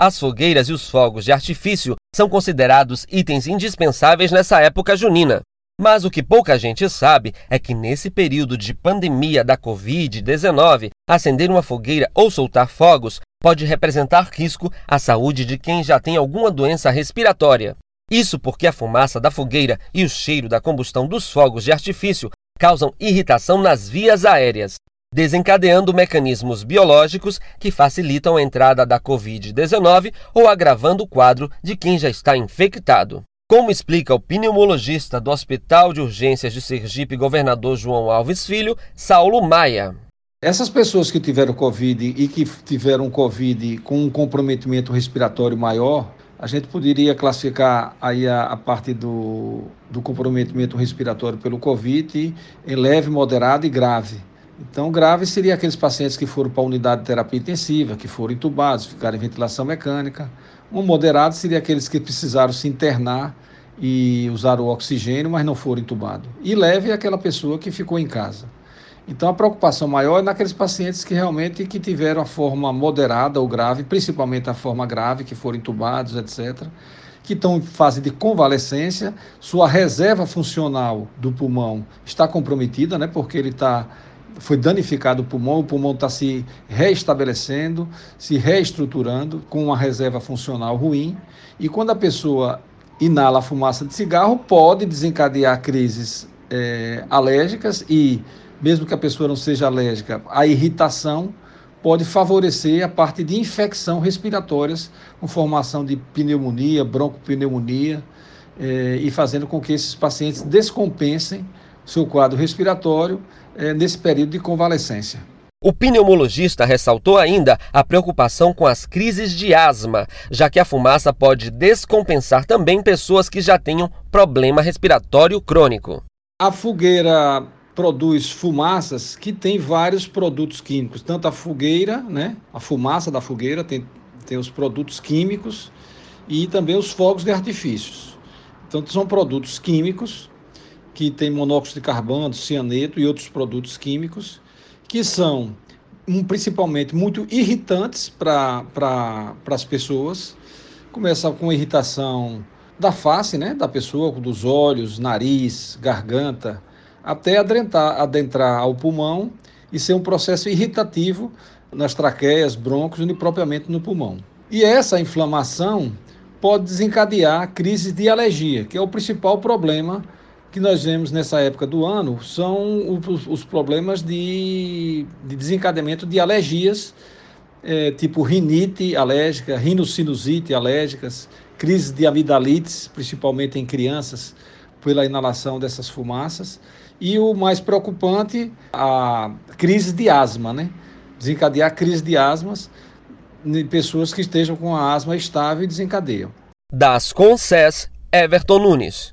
As fogueiras e os fogos de artifício são considerados itens indispensáveis nessa época junina. Mas o que pouca gente sabe é que nesse período de pandemia da Covid-19, acender uma fogueira ou soltar fogos pode representar risco à saúde de quem já tem alguma doença respiratória. Isso porque a fumaça da fogueira e o cheiro da combustão dos fogos de artifício causam irritação nas vias aéreas, desencadeando mecanismos biológicos que facilitam a entrada da Covid-19 ou agravando o quadro de quem já está infectado. Como explica o pneumologista do Hospital de Urgências de Sergipe, governador João Alves Filho, Saulo Maia. Essas pessoas que tiveram Covid e que tiveram Covid com um comprometimento respiratório maior, a gente poderia classificar aí a, a parte do, do comprometimento respiratório pelo Covid em leve, moderado e grave. Então, grave seria aqueles pacientes que foram para a unidade de terapia intensiva, que foram entubados, ficaram em ventilação mecânica, um moderado seria aqueles que precisaram se internar e usar o oxigênio, mas não foram entubados. E leve é aquela pessoa que ficou em casa. Então a preocupação maior é naqueles pacientes que realmente que tiveram a forma moderada ou grave, principalmente a forma grave, que foram entubados, etc., que estão em fase de convalescência, sua reserva funcional do pulmão está comprometida, né, porque ele está foi danificado o pulmão, o pulmão está se reestabelecendo, se reestruturando com uma reserva funcional ruim. E quando a pessoa inala a fumaça de cigarro, pode desencadear crises é, alérgicas e, mesmo que a pessoa não seja alérgica, a irritação pode favorecer a parte de infecção respiratórias, com formação de pneumonia, broncopneumonia, é, e fazendo com que esses pacientes descompensem seu quadro respiratório é, nesse período de convalescência. O pneumologista ressaltou ainda a preocupação com as crises de asma, já que a fumaça pode descompensar também pessoas que já tenham problema respiratório crônico. A fogueira produz fumaças que tem vários produtos químicos, tanto a fogueira, né, a fumaça da fogueira tem, tem os produtos químicos e também os fogos de artifícios. Então são produtos químicos que tem monóxido de carbono, cianeto e outros produtos químicos, que são um, principalmente muito irritantes para pra, as pessoas. Começa com irritação da face, né, da pessoa, dos olhos, nariz, garganta, até adentrar, adentrar ao pulmão e ser um processo irritativo nas traqueias, brônquios e propriamente no pulmão. E essa inflamação pode desencadear crises de alergia, que é o principal problema que nós vemos nessa época do ano são os, problemas de, de, desencadeamento de alergias, é, tipo rinite alérgica, rinocinusite alérgicas, crise de amidalites, principalmente em crianças, pela inalação dessas fumaças. E o mais preocupante, a crise de asma, né? Desencadear crise de asmas em pessoas que estejam com a asma estável e desencadeiam. Das Conces, Everton Nunes.